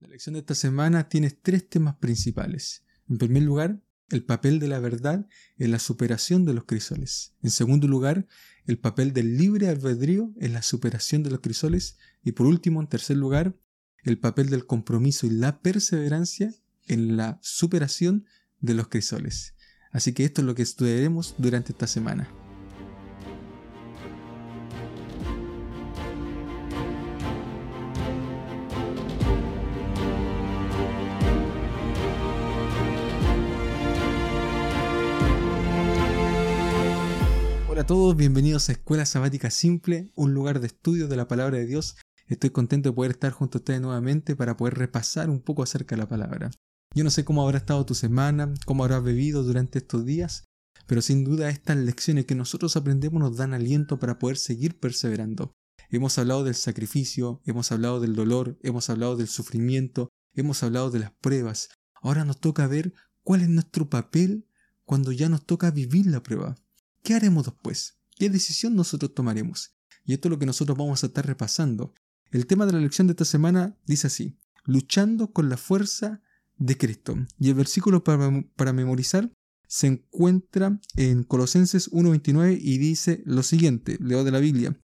La lección de esta semana tiene tres temas principales. En primer lugar, el papel de la verdad en la superación de los crisoles. En segundo lugar, el papel del libre albedrío en la superación de los crisoles. Y por último, en tercer lugar, el papel del compromiso y la perseverancia en la superación de los crisoles. Así que esto es lo que estudiaremos durante esta semana. Todos, bienvenidos a Escuela Sabática Simple, un lugar de estudio de la palabra de Dios. Estoy contento de poder estar junto a ustedes nuevamente para poder repasar un poco acerca de la palabra. Yo no sé cómo habrá estado tu semana, cómo habrás bebido durante estos días, pero sin duda estas lecciones que nosotros aprendemos nos dan aliento para poder seguir perseverando. Hemos hablado del sacrificio, hemos hablado del dolor, hemos hablado del sufrimiento, hemos hablado de las pruebas. Ahora nos toca ver cuál es nuestro papel cuando ya nos toca vivir la prueba. ¿Qué haremos después? ¿Qué decisión nosotros tomaremos? Y esto es lo que nosotros vamos a estar repasando. El tema de la lección de esta semana dice así, luchando con la fuerza de Cristo. Y el versículo para, memorizar se encuentra en Colosenses 1.29 y dice lo siguiente, leo de la Biblia,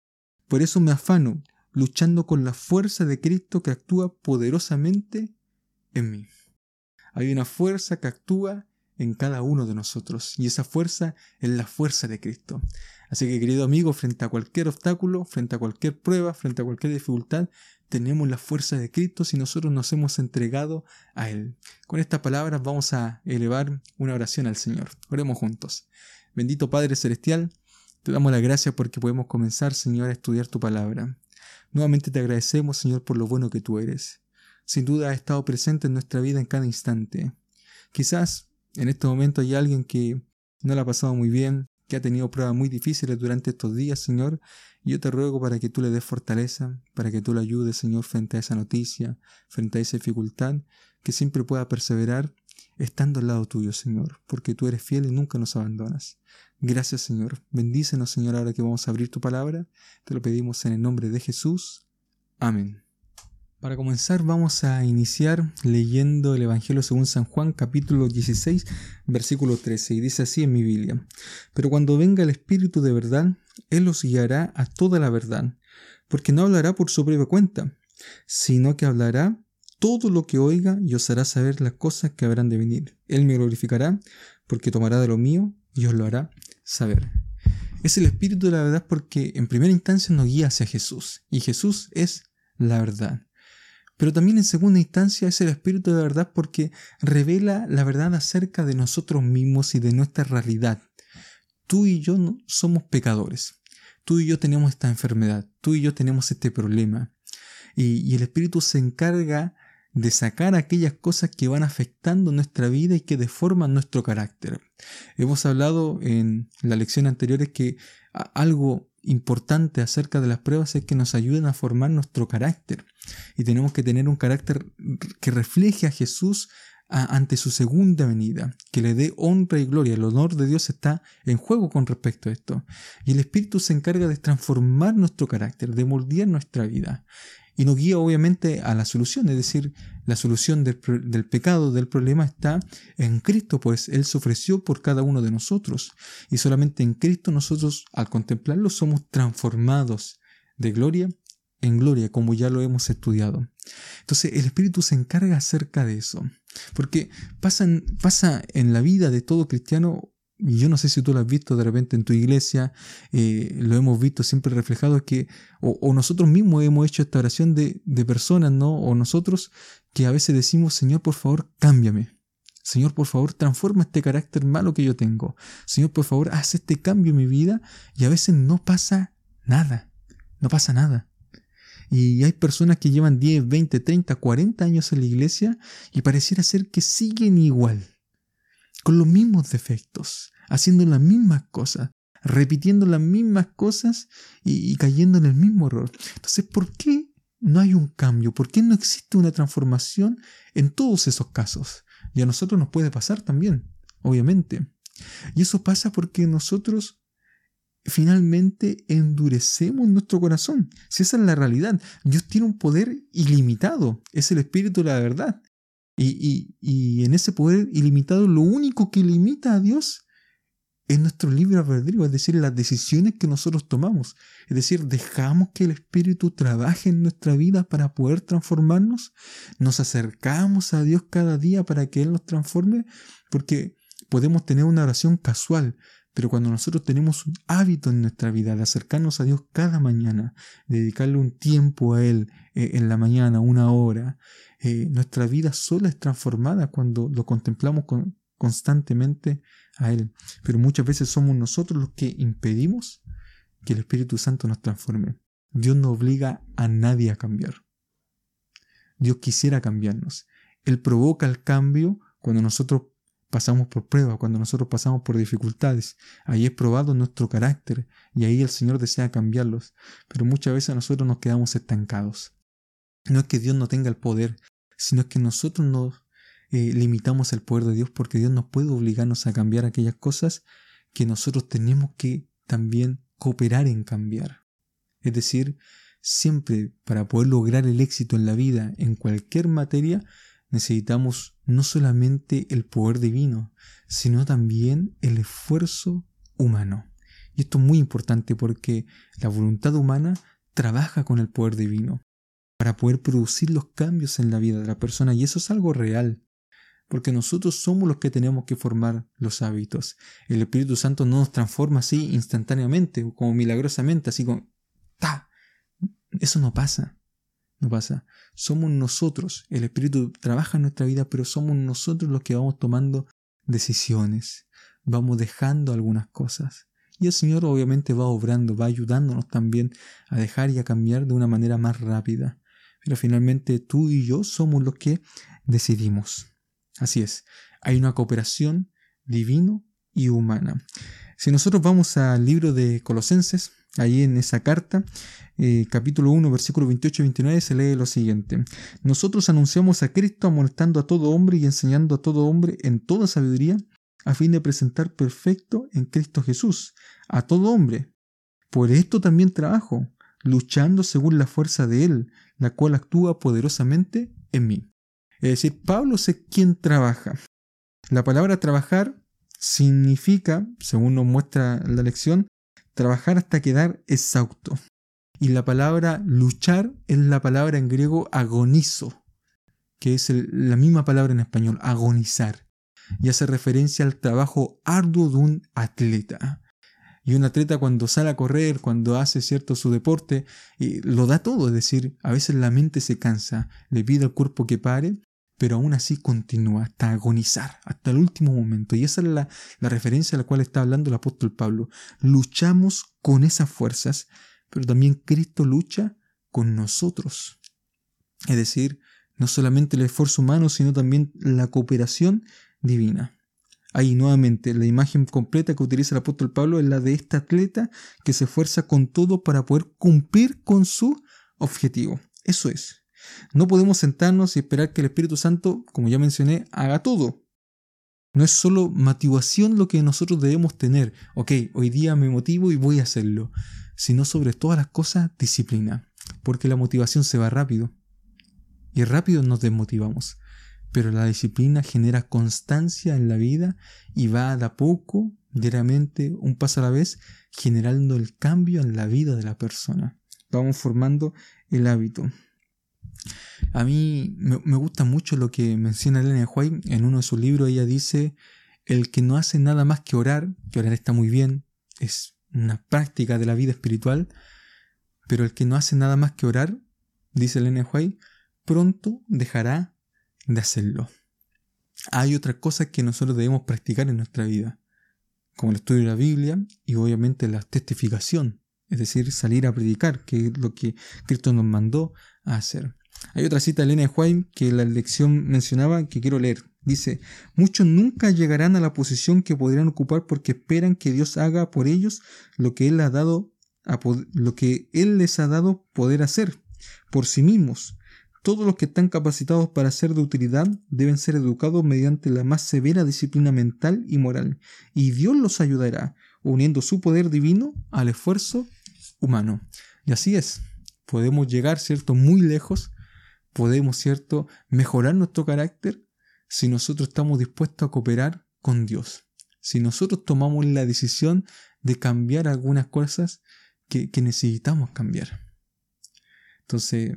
por eso me afano, luchando con la fuerza de Cristo que actúa poderosamente en mí. Hay una fuerza que actúa en cada uno de nosotros. Y esa fuerza es la fuerza de Cristo. Así que querido amigo, frente a cualquier obstáculo, frente a cualquier prueba, frente a cualquier dificultad, tenemos la fuerza de Cristo si nosotros nos hemos entregado a Él. Con estas palabras vamos a elevar una oración al Señor. Oremos juntos. Bendito Padre Celestial, te damos la gracia porque podemos comenzar, Señor, a estudiar tu palabra. Nuevamente te agradecemos, Señor, por lo bueno que tú eres. Sin duda ha estado presente en nuestra vida en cada instante. Quizás en este momento hay alguien que no la ha pasado muy bien, que ha tenido pruebas muy difíciles durante estos días, Señor, yo te ruego para que tú le des fortaleza, para que tú le ayudes, Señor, frente a esa noticia, frente a esa dificultad, que siempre pueda perseverar estando al lado tuyo, Señor, porque tú eres fiel y nunca nos abandonas. Gracias, Señor. Bendícenos, Señor, ahora que vamos a abrir tu palabra. Te lo pedimos en el nombre de Jesús. Amén. Para comenzar vamos a iniciar leyendo el Evangelio según San Juan capítulo 16 versículo 13 y dice así en mi Biblia, pero cuando venga el Espíritu de verdad, Él os guiará a toda la verdad, porque no hablará por su propia cuenta, sino que hablará todo lo que oiga y os hará saber las cosas que habrán de venir. Él me glorificará porque tomará de lo mío y os lo hará saber. Es el Espíritu de la verdad porque en primera instancia nos guía hacia Jesús y Jesús es la verdad. Pero también en segunda instancia es el Espíritu de verdad porque revela la verdad acerca de nosotros mismos y de nuestra realidad. Tú y yo no somos pecadores. Tú y yo tenemos esta enfermedad. Tú y yo tenemos este problema. Y, y el Espíritu se encarga de sacar aquellas cosas que van afectando nuestra vida y que deforman nuestro carácter. Hemos hablado en la lección anterior que algo importante acerca de las pruebas es que nos ayuden a formar nuestro carácter. Y tenemos que tener un carácter que refleje a Jesús ante su segunda venida, que le dé honra y gloria. El honor de Dios está en juego con respecto a esto. Y el Espíritu se encarga de transformar nuestro carácter, de moldear nuestra vida y nos guía obviamente a la solución, es decir, la solución del, pecado, del problema está en Cristo, pues Él se ofreció por cada uno de nosotros. Y solamente en Cristo nosotros al contemplarlo somos transformados de gloria en gloria, como ya lo hemos estudiado. Entonces el Espíritu se encarga acerca de eso, porque pasa en la vida de todo cristiano yo no sé si tú lo has visto de repente en tu iglesia, eh, lo hemos visto siempre reflejado, que, o, nosotros mismos hemos hecho esta oración de, de personas, ¿no? O nosotros que a veces decimos, Señor, por favor, cámbiame. Señor, por favor, transforma este carácter malo que yo tengo. Señor, por favor, haz este cambio en mi vida y a veces no pasa nada. No pasa nada. Y hay personas que llevan 10, 20, 30, 40 años en la iglesia y pareciera ser que siguen igual con los mismos defectos, haciendo las mismas cosas, repitiendo las mismas cosas y, cayendo en el mismo error. Entonces, ¿por qué no hay un cambio? ¿Por qué no existe una transformación en todos esos casos? Y a nosotros nos puede pasar también, obviamente. Y eso pasa porque nosotros finalmente endurecemos nuestro corazón. Si esa es la realidad, Dios tiene un poder ilimitado, es el Espíritu de la verdad. Y, y, en ese poder ilimitado, lo único que limita a Dios es nuestro libre albedrío, es decir, las decisiones que nosotros tomamos. Es decir, dejamos que el Espíritu trabaje en nuestra vida para poder transformarnos. Nos acercamos a Dios cada día para que Él nos transforme, porque podemos tener una oración casual, pero cuando nosotros tenemos un hábito en nuestra vida de acercarnos a Dios cada mañana, dedicarle un tiempo a Él eh, en la mañana, una hora, eh, nuestra vida sola es transformada cuando lo contemplamos constantemente a Él. Pero muchas veces somos nosotros los que impedimos que el Espíritu Santo nos transforme. Dios no obliga a nadie a cambiar. Dios quisiera cambiarnos. Él provoca el cambio cuando nosotros pasamos por pruebas, cuando nosotros pasamos por dificultades. Ahí es probado nuestro carácter y ahí el Señor desea cambiarlos. Pero muchas veces nosotros nos quedamos estancados. No es que Dios no tenga el poder, sino que nosotros nos eh, limitamos el poder de Dios porque Dios no puede obligarnos a cambiar aquellas cosas que nosotros tenemos que también cooperar en cambiar. Es decir, siempre para poder lograr el éxito en la vida, en cualquier materia, necesitamos no solamente el poder divino, sino también el esfuerzo humano. Y esto es muy importante porque la voluntad humana trabaja con el poder divino para poder producir los cambios en la vida de la persona y eso es algo real. Porque nosotros somos los que tenemos que formar los hábitos. El Espíritu Santo no nos transforma así instantáneamente, como milagrosamente, así como ¡ta! Eso no pasa. No pasa. Somos nosotros. El Espíritu trabaja en nuestra vida, pero somos nosotros los que vamos tomando decisiones. Vamos dejando algunas cosas. Y el Señor obviamente va obrando, va ayudándonos también a dejar y a cambiar de una manera más rápida. Pero finalmente tú y yo somos los que decidimos. Así es. Hay una cooperación divino y humana. Si nosotros vamos al libro de Colosenses, Ahí en esa carta, eh, capítulo 1, versículo 28 y 29, se lee lo siguiente. Nosotros anunciamos a Cristo amonestando a todo hombre y enseñando a todo hombre en toda sabiduría, a fin de presentar perfecto en Cristo Jesús a todo hombre. Por esto también trabajo, luchando según la fuerza de Él, la cual actúa poderosamente en mí. Es decir, Pablo es quien trabaja. La palabra trabajar significa, según nos muestra la lección, trabajar hasta quedar exhausto. Y la palabra luchar es la palabra en griego agonizo, que es la misma palabra en español, agonizar, y hace referencia al trabajo arduo de un atleta. Y un atleta cuando sale a correr, cuando hace cierto su deporte, lo da todo, es decir, a veces la mente se cansa, le pide al cuerpo que pare, pero aún así continúa hasta agonizar, hasta el último momento. Y esa es la, referencia a la cual está hablando el apóstol Pablo. Luchamos con esas fuerzas, pero también Cristo lucha con nosotros. Es decir, no solamente el esfuerzo humano, sino también la cooperación divina. Ahí nuevamente la imagen completa que utiliza el apóstol Pablo es la de este atleta que se esfuerza con todo para poder cumplir con su objetivo. Eso es. No podemos sentarnos y esperar que el Espíritu Santo, como ya mencioné, haga todo. No es solo motivación lo que nosotros debemos tener. Ok, hoy día me motivo y voy a hacerlo. Sino sobre todas las cosas, disciplina. Porque la motivación se va rápido. Y rápido nos desmotivamos. Pero la disciplina genera constancia en la vida y va de a poco, diariamente, un paso a la vez, generando el cambio en la vida de la persona. Vamos formando el hábito. A mí me, gusta mucho lo que menciona Elena White en uno de sus libros. Ella dice, el que no hace nada más que orar, que orar está muy bien, es una práctica de la vida espiritual, pero el que no hace nada más que orar, dice Elena White, pronto dejará de hacerlo. Hay otras cosas que nosotros debemos practicar en nuestra vida, como el estudio de la Biblia y obviamente la testificación, es decir, salir a predicar, que es lo que Cristo nos mandó a hacer. Hay otra cita de Elena White que la lección mencionaba que quiero leer. Dice, muchos nunca llegarán a la posición que podrían ocupar porque esperan que Dios haga por ellos lo que Él ha dado lo que Él les ha dado poder hacer por sí mismos. Todos los que están capacitados para ser de utilidad deben ser educados mediante la más severa disciplina mental y moral, y Dios los ayudará, uniendo su poder divino al esfuerzo humano. Y así es, podemos llegar, ¿cierto?, muy lejos, podemos, ¿cierto?, mejorar nuestro carácter si nosotros estamos dispuestos a cooperar con Dios. Si nosotros tomamos la decisión de cambiar algunas cosas que, necesitamos cambiar. Entonces,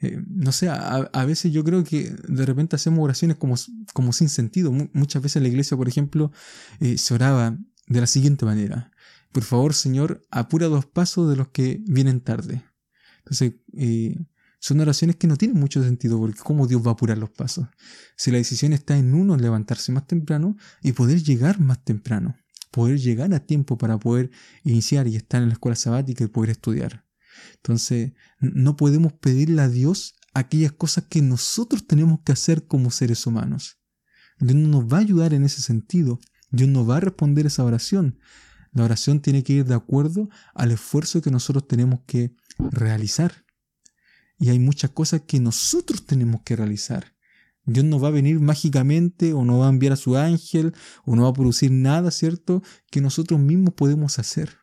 eh, no sé, a, veces yo creo que de repente hacemos oraciones como, como sin sentido. muchas veces en la iglesia, por ejemplo, eh, se oraba de la siguiente manera. Por favor, Señor, apura dos pasos de los que vienen tarde. Entonces, eh, son oraciones que no tienen mucho sentido, porque ¿cómo Dios va a apurar los pasos? Si la decisión está en uno, levantarse más temprano y poder llegar más temprano, poder llegar a tiempo para poder iniciar y estar en la escuela sabática y poder estudiar. Entonces, no podemos pedirle a Dios aquellas cosas que nosotros tenemos que hacer como seres humanos. Dios no nos va a ayudar en ese sentido. Dios no va a responder esa oración. La oración tiene que ir de acuerdo al esfuerzo que nosotros tenemos que realizar. Y hay muchas cosas que nosotros tenemos que realizar. Dios no va a venir mágicamente o no va a enviar a su ángel o no va a producir nada, ¿cierto? Que nosotros mismos podemos hacer.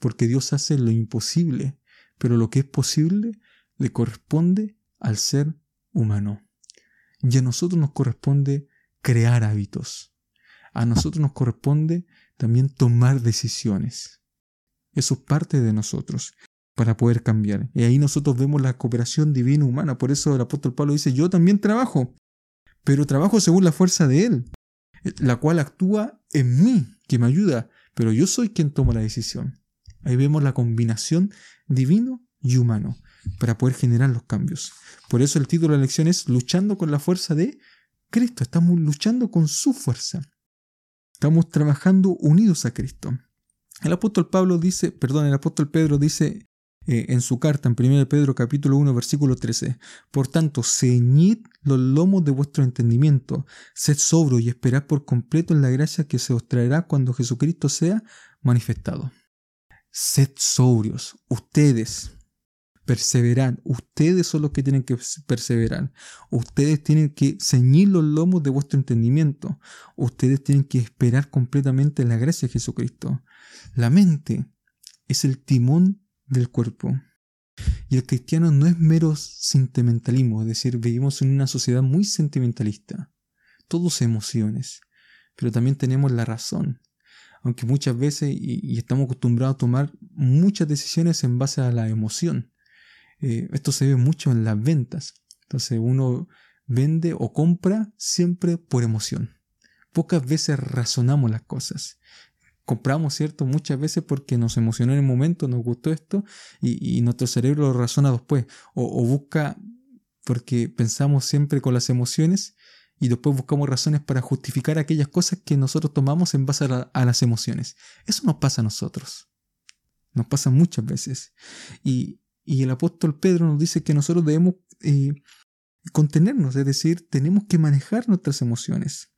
Porque Dios hace lo imposible, pero lo que es posible le corresponde al ser humano. Y a nosotros nos corresponde crear hábitos. A nosotros nos corresponde también tomar decisiones. Eso es parte de nosotros para poder cambiar. Y ahí nosotros vemos la cooperación divina humana. Por eso el apóstol Pablo dice, yo también trabajo, pero trabajo según la fuerza de Él, la cual actúa en mí, que me ayuda, pero yo soy quien toma la decisión. Ahí vemos la combinación divino y humano para poder generar los cambios. Por eso el título de la lección es Luchando con la fuerza de Cristo. Estamos luchando con su fuerza. Estamos trabajando unidos a Cristo. El apóstol Pablo dice, perdón, el apóstol Pedro dice eh, en su carta en 1 Pedro capítulo 1 versículo 13, por tanto, ceñid los lomos de vuestro entendimiento, sed sobro y esperad por completo en la gracia que se os traerá cuando Jesucristo sea manifestado. Sed sobrios, ustedes, perseveran. Ustedes son los que tienen que perseverar. Ustedes tienen que ceñir los lomos de vuestro entendimiento. Ustedes tienen que esperar completamente en la gracia de Jesucristo. La mente es el timón del cuerpo. Y el cristiano no es mero sentimentalismo, es decir, vivimos en una sociedad muy sentimentalista. Todos emociones, pero también tenemos la razón. Aunque muchas veces, y, estamos acostumbrados a tomar muchas decisiones en base a la emoción. Eh, esto se ve mucho en las ventas. Entonces uno vende o compra siempre por emoción. Pocas veces razonamos las cosas. Compramos, ¿cierto? Muchas veces porque nos emocionó en el momento, nos gustó esto y, nuestro cerebro lo razona después. O, busca porque pensamos siempre con las emociones y después buscamos razones para justificar aquellas cosas que nosotros tomamos en base a, las emociones. Eso nos pasa a nosotros. Nos pasa muchas veces. Y, y el apóstol Pedro nos dice que nosotros debemos eh, contenernos, es decir, tenemos que manejar nuestras emociones.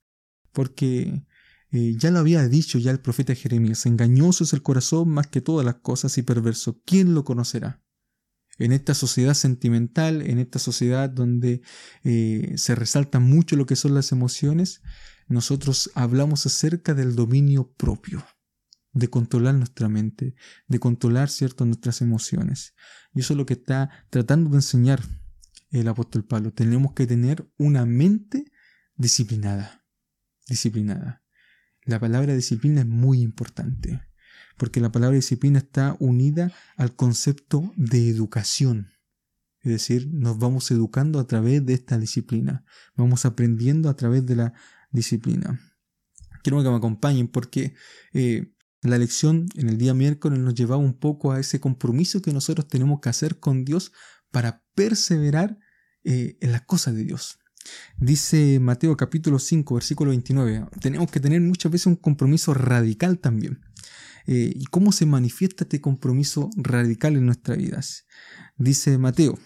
Porque eh, ya lo había dicho ya el profeta Jeremías, engañoso es el corazón más que todas las cosas y perverso. ¿Quién lo conocerá? En esta sociedad sentimental, en esta sociedad donde eh, se resalta mucho lo que son las emociones, nosotros hablamos acerca del dominio propio de controlar nuestra mente, de controlar cierto nuestras emociones. Y eso es lo que está tratando de enseñar el apóstol Pablo. Tenemos que tener una mente disciplinada. Disciplinada. La palabra disciplina es muy importante, porque la palabra disciplina está unida al concepto de educación. Es decir, nos vamos educando a través de esta disciplina, vamos aprendiendo a través de la disciplina. Quiero que me acompañen porque eh, la lección en el día miércoles nos llevaba un poco a ese compromiso que nosotros tenemos que hacer con Dios para perseverar eh, en las cosas de Dios. Dice Mateo capítulo 5, versículo 29, tenemos que tener muchas veces un compromiso radical también. Eh, ¿Y cómo se manifiesta este compromiso radical en nuestras vidas? Dice Mateo,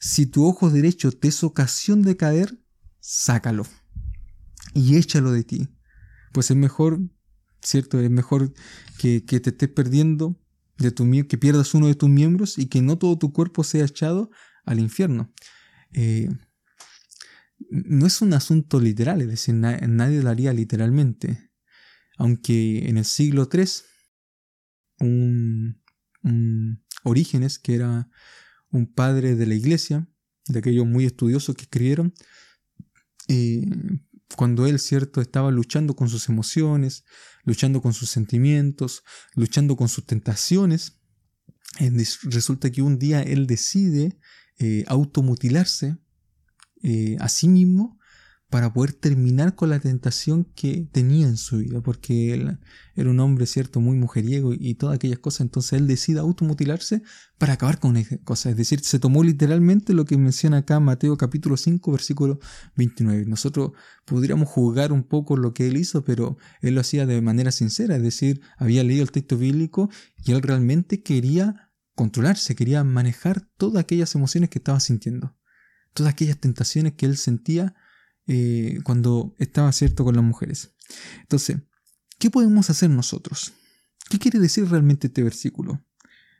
si tu ojo derecho te es ocasión de caer, sácalo y échalo de ti. Pues es mejor ¿cierto? Es mejor que, te estés perdiendo, de tu, que pierdas uno de tus miembros y que no todo tu cuerpo sea echado al infierno. Eh, no es un asunto literal, es decir, nadie lo haría literalmente. Aunque en el siglo III un, Orígenes, que era un padre de la iglesia, de aquellos muy estudiosos que escribieron, eh, cuando él, cierto, estaba luchando con sus emociones, luchando con sus sentimientos, luchando con sus tentaciones, eh, resulta que un día él decide eh, automutilarse a sí mismo para poder terminar con la tentación que tenía en su vida, porque él era un hombre, cierto, muy mujeriego y, todas aquellas cosas, entonces él decide automutilarse para acabar con esas cosas, es decir, se tomó literalmente lo que menciona acá Mateo capítulo 5, versículo 29. Nosotros podríamos juzgar un poco lo que él hizo, pero él lo hacía de manera sincera, es decir, había leído el texto bíblico y él realmente quería controlarse, quería manejar todas aquellas emociones que estaba sintiendo, todas aquellas tentaciones que él sentía eh, cuando estaba cierto con las mujeres. Entonces, ¿qué podemos hacer nosotros? ¿Qué quiere decir realmente este versículo?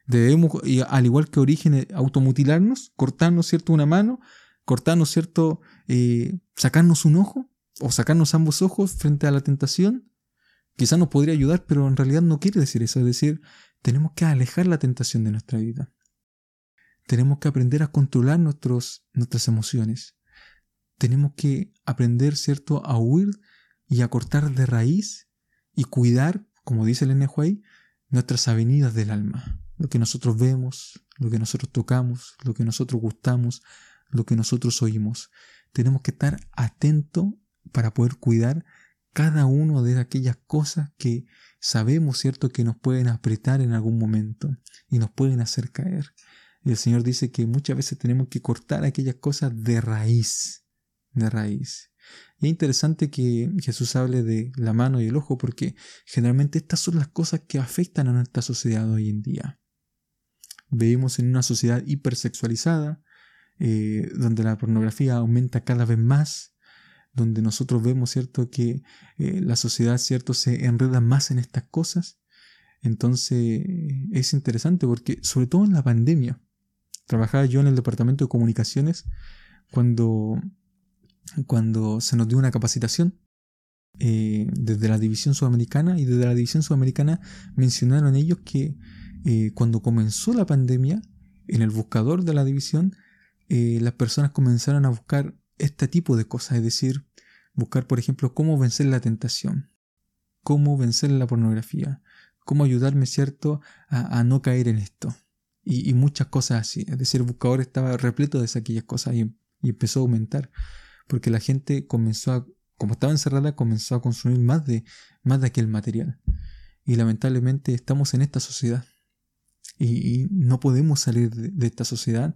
Debemos, al igual que Origen, automutilarnos, cortarnos cierto una mano, cortarnos cierto, eh, sacarnos un ojo o sacarnos ambos ojos frente a la tentación. Quizás nos podría ayudar, pero en realidad no quiere decir eso. Es decir, tenemos que alejar la tentación de nuestra vida. Tenemos que aprender a controlar nuestros, nuestras emociones tenemos que aprender, ¿cierto?, a huir y a cortar de raíz y cuidar, como dice el Enehuay, nuestras avenidas del alma. Lo que nosotros vemos, lo que nosotros tocamos, lo que nosotros gustamos, lo que nosotros oímos. Tenemos que estar atentos para poder cuidar cada uno de aquellas cosas que sabemos, ¿cierto?, que nos pueden apretar en algún momento y nos pueden hacer caer. Y el Señor dice que muchas veces tenemos que cortar aquellas cosas de raíz de raíz. Y es interesante que Jesús hable de la mano y el ojo porque generalmente estas son las cosas que afectan a nuestra sociedad hoy en día. Vivimos en una sociedad hipersexualizada, eh, donde la pornografía aumenta cada vez más, donde nosotros vemos, ¿cierto?, que eh, la sociedad, ¿cierto?, se enreda más en estas cosas. Entonces es interesante porque, sobre todo en la pandemia, trabajaba yo en el departamento de comunicaciones cuando cuando se nos dio una capacitación eh, desde la división sudamericana y desde la división sudamericana mencionaron ellos que eh, cuando comenzó la pandemia en el buscador de la división eh, las personas comenzaron a buscar este tipo de cosas, es decir, buscar por ejemplo cómo vencer la tentación, cómo vencer la pornografía, cómo ayudarme, ¿cierto?, a, no caer en esto. Y, muchas cosas así. Es decir, el buscador estaba repleto de aquellas cosas y empezó a aumentar porque la gente comenzó a, como estaba encerrada, comenzó a consumir más de, más de aquel material. Y lamentablemente estamos en esta sociedad. Y, no podemos salir de, esta sociedad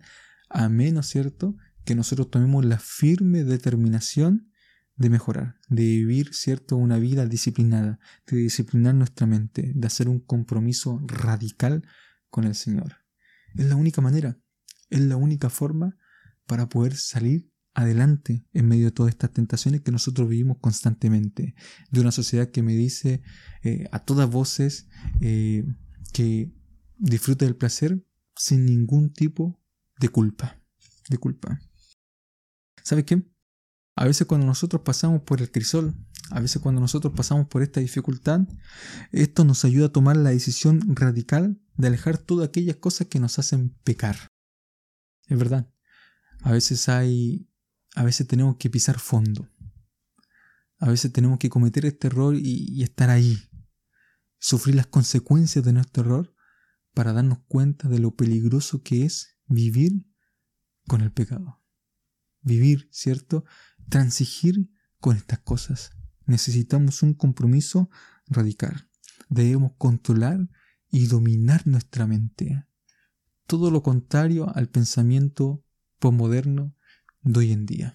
a menos, ¿cierto?, que nosotros tomemos la firme determinación de mejorar, de vivir, ¿cierto?, una vida disciplinada, de disciplinar nuestra mente, de hacer un compromiso radical con el Señor. Es la única manera, es la única forma para poder salir adelante en medio de todas estas tentaciones que nosotros vivimos constantemente, de una sociedad que me dice eh, a todas voces eh, que disfrute del placer sin ningún tipo de culpa, de culpa. ¿Sabes qué? A veces cuando nosotros pasamos por el crisol, a veces cuando nosotros pasamos por esta dificultad, esto nos ayuda a tomar la decisión radical de alejar todas aquellas cosas que nos hacen pecar. Es verdad. A veces hay a veces tenemos que pisar fondo. A veces tenemos que cometer este error y, estar ahí. Sufrir las consecuencias de nuestro error para darnos cuenta de lo peligroso que es vivir con el pecado. Vivir, ¿cierto? Transigir con estas cosas. Necesitamos un compromiso radical. Debemos controlar y dominar nuestra mente. Todo lo contrario al pensamiento postmoderno de hoy en día.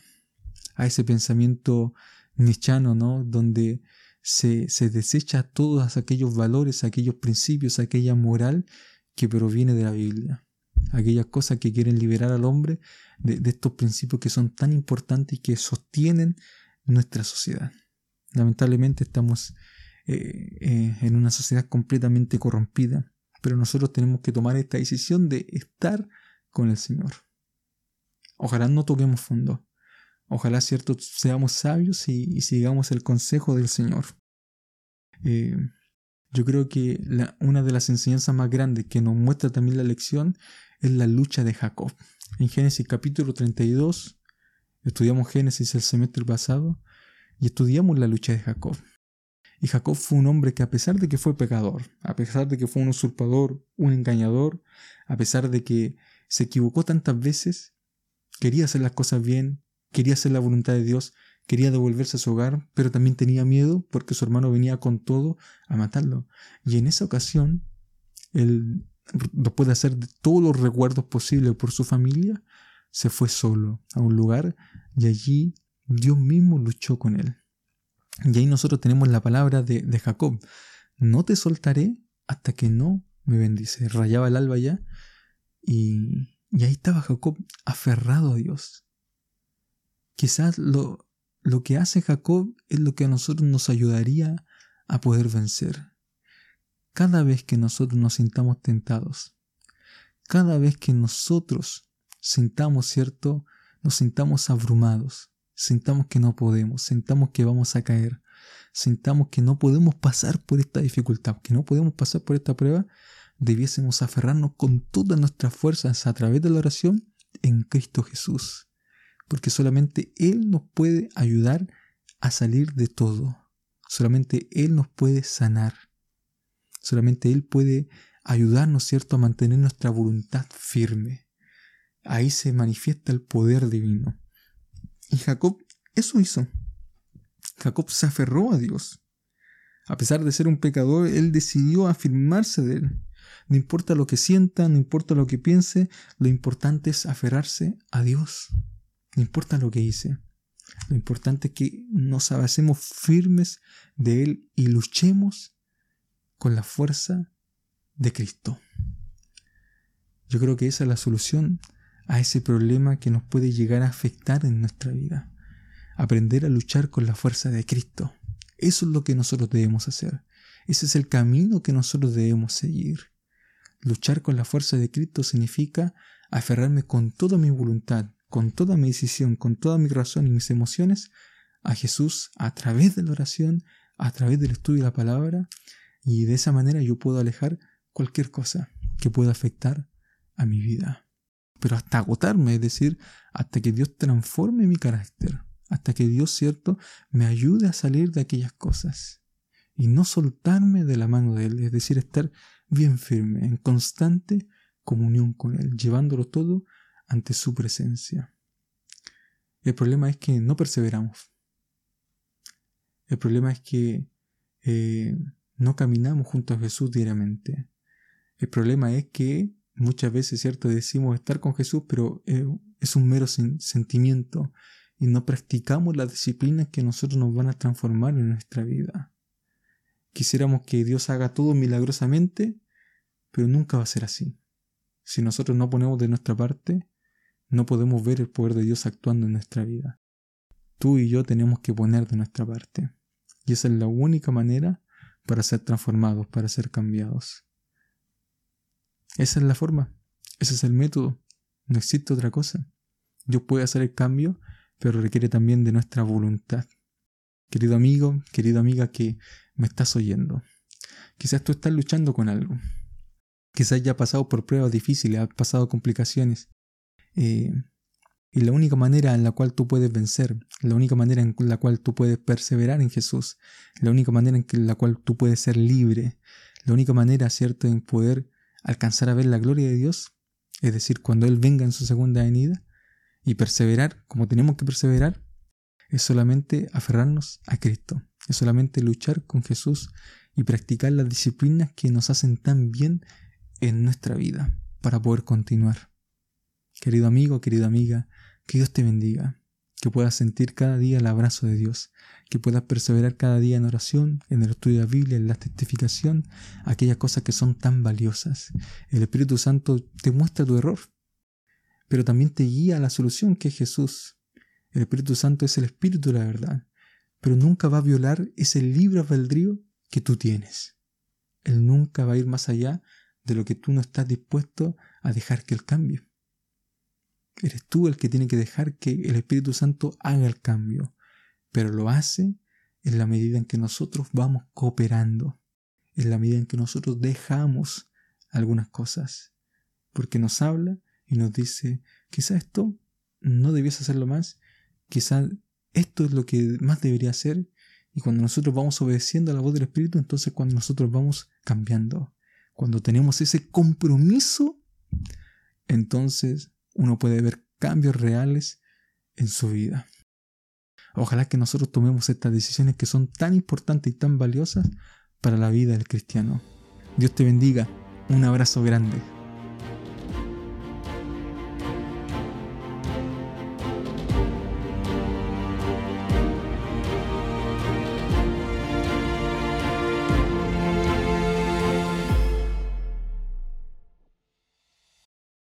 A ese pensamiento nichano, ¿no? Donde se, se desecha todos aquellos valores, aquellos principios, aquella moral que proviene de la Biblia. Aquellas cosas que quieren liberar al hombre de, estos principios que son tan importantes y que sostienen nuestra sociedad. Lamentablemente estamos eh, eh, en una sociedad completamente corrompida, pero nosotros tenemos que tomar esta decisión de estar con el Señor. Ojalá no toquemos fondo. Ojalá, cierto, seamos sabios y, sigamos el consejo del Señor. Eh, Yo creo que una de las enseñanzas más grandes que nos muestra también la lección es la lucha de Jacob. En Génesis capítulo 32, estudiamos Génesis el semestre pasado y estudiamos la lucha de Jacob. Y Jacob fue un hombre que a pesar de que fue pecador, a pesar de que fue un usurpador, un engañador, a pesar de que se equivocó tantas veces, quería hacer las cosas bien, quería hacer la voluntad de Dios, quería devolverse a su hogar, pero también tenía miedo porque su hermano venía con todo a matarlo. Y en esa ocasión, él, después de hacer todos los recuerdos posibles por su familia, se fue solo a un lugar y allí Dios mismo luchó con él. Y ahí nosotros tenemos la palabra de, de Jacob. No te soltaré hasta que no me bendice. Rayaba el alba ya y, y ahí estaba Jacob aferrado a Dios. Quizás lo, lo que hace Jacob es lo que a nosotros nos ayudaría a poder vencer. Cada vez que nosotros nos sintamos tentados, cada vez que nosotros sintamos, ¿cierto? Nos sintamos abrumados, sintamos que no podemos, sintamos que vamos a caer, sintamos que no podemos pasar por esta dificultad, que no podemos pasar por esta prueba, debiésemos aferrarnos con todas nuestras fuerzas a través de la oración en Cristo Jesús, porque solamente Él nos puede ayudar a salir de todo, solamente Él nos puede sanar, solamente Él puede ayudarnos, ¿cierto?, a mantener nuestra voluntad firme. Ahí se manifiesta el poder divino. Y Jacob eso hizo. Jacob se aferró a Dios. A pesar de ser un pecador, él decidió afirmarse de él. No importa lo que sienta, no importa lo que piense, lo importante es aferrarse a Dios. No importa lo que hice. Lo importante es que nos abacemos firmes de Él y luchemos con la fuerza de Cristo. Yo creo que esa es la solución a ese problema que nos puede llegar a afectar en nuestra vida. Aprender a luchar con la fuerza de Cristo. Eso es lo que nosotros debemos hacer. Ese es el camino que nosotros debemos seguir. Luchar con la fuerza de Cristo significa aferrarme con toda mi voluntad, con toda mi decisión, con toda mi razón y mis emociones a Jesús a través de la oración, a través del estudio de la palabra, y de esa manera yo puedo alejar cualquier cosa que pueda afectar a mi vida. Pero hasta agotarme, es decir, hasta que Dios transforme mi carácter, hasta que Dios, cierto, me ayude a salir de aquellas cosas y no soltarme de la mano de Él, es decir, estar bien firme, en constante comunión con Él, llevándolo todo ante su presencia. El problema es que no perseveramos. El problema es que eh, no caminamos junto a Jesús diariamente. El problema es que muchas veces, ¿cierto?, decimos estar con Jesús, pero eh, es un mero sentimiento y no practicamos las disciplinas que nosotros nos van a transformar en nuestra vida. Quisiéramos que Dios haga todo milagrosamente, pero nunca va a ser así. Si nosotros no ponemos de nuestra parte, no podemos ver el poder de Dios actuando en nuestra vida. Tú y yo tenemos que poner de nuestra parte. Y esa es la única manera para ser transformados, para ser cambiados. Esa es la forma, ese es el método, no existe otra cosa. Dios puede hacer el cambio, pero requiere también de nuestra voluntad. Querido amigo, querida amiga que me estás oyendo, quizás tú estás luchando con algo, quizás ya has pasado por pruebas difíciles, has pasado complicaciones, eh, y la única manera en la cual tú puedes vencer, la única manera en la cual tú puedes perseverar en Jesús, la única manera en la cual tú puedes ser libre, la única manera, ¿cierto?, en poder alcanzar a ver la gloria de Dios, es decir, cuando Él venga en su segunda venida, y perseverar como tenemos que perseverar, es solamente aferrarnos a Cristo, es solamente luchar con Jesús y practicar las disciplinas que nos hacen tan bien en nuestra vida para poder continuar. Querido amigo, querida amiga, que Dios te bendiga, que puedas sentir cada día el abrazo de Dios, que puedas perseverar cada día en oración, en el estudio de la Biblia, en la testificación, aquellas cosas que son tan valiosas. El Espíritu Santo te muestra tu error, pero también te guía a la solución que es Jesús. El Espíritu Santo es el Espíritu de la verdad, pero nunca va a violar ese libre albedrío que tú tienes. Él nunca va a ir más allá de lo que tú no estás dispuesto a dejar que Él cambie. Eres tú el que tiene que dejar que el Espíritu Santo haga el cambio, pero lo hace en la medida en que nosotros vamos cooperando, en la medida en que nosotros dejamos algunas cosas. Porque nos habla y nos dice, quizá esto no debiese hacerlo más, quizá esto es lo que más debería hacer. Y cuando nosotros vamos obedeciendo a la voz del Espíritu, entonces cuando nosotros vamos cambiando, cuando tenemos ese compromiso, entonces uno puede ver cambios reales en su vida. Ojalá que nosotros tomemos estas decisiones que son tan importantes y tan valiosas para la vida del cristiano. Dios te bendiga. Un abrazo grande.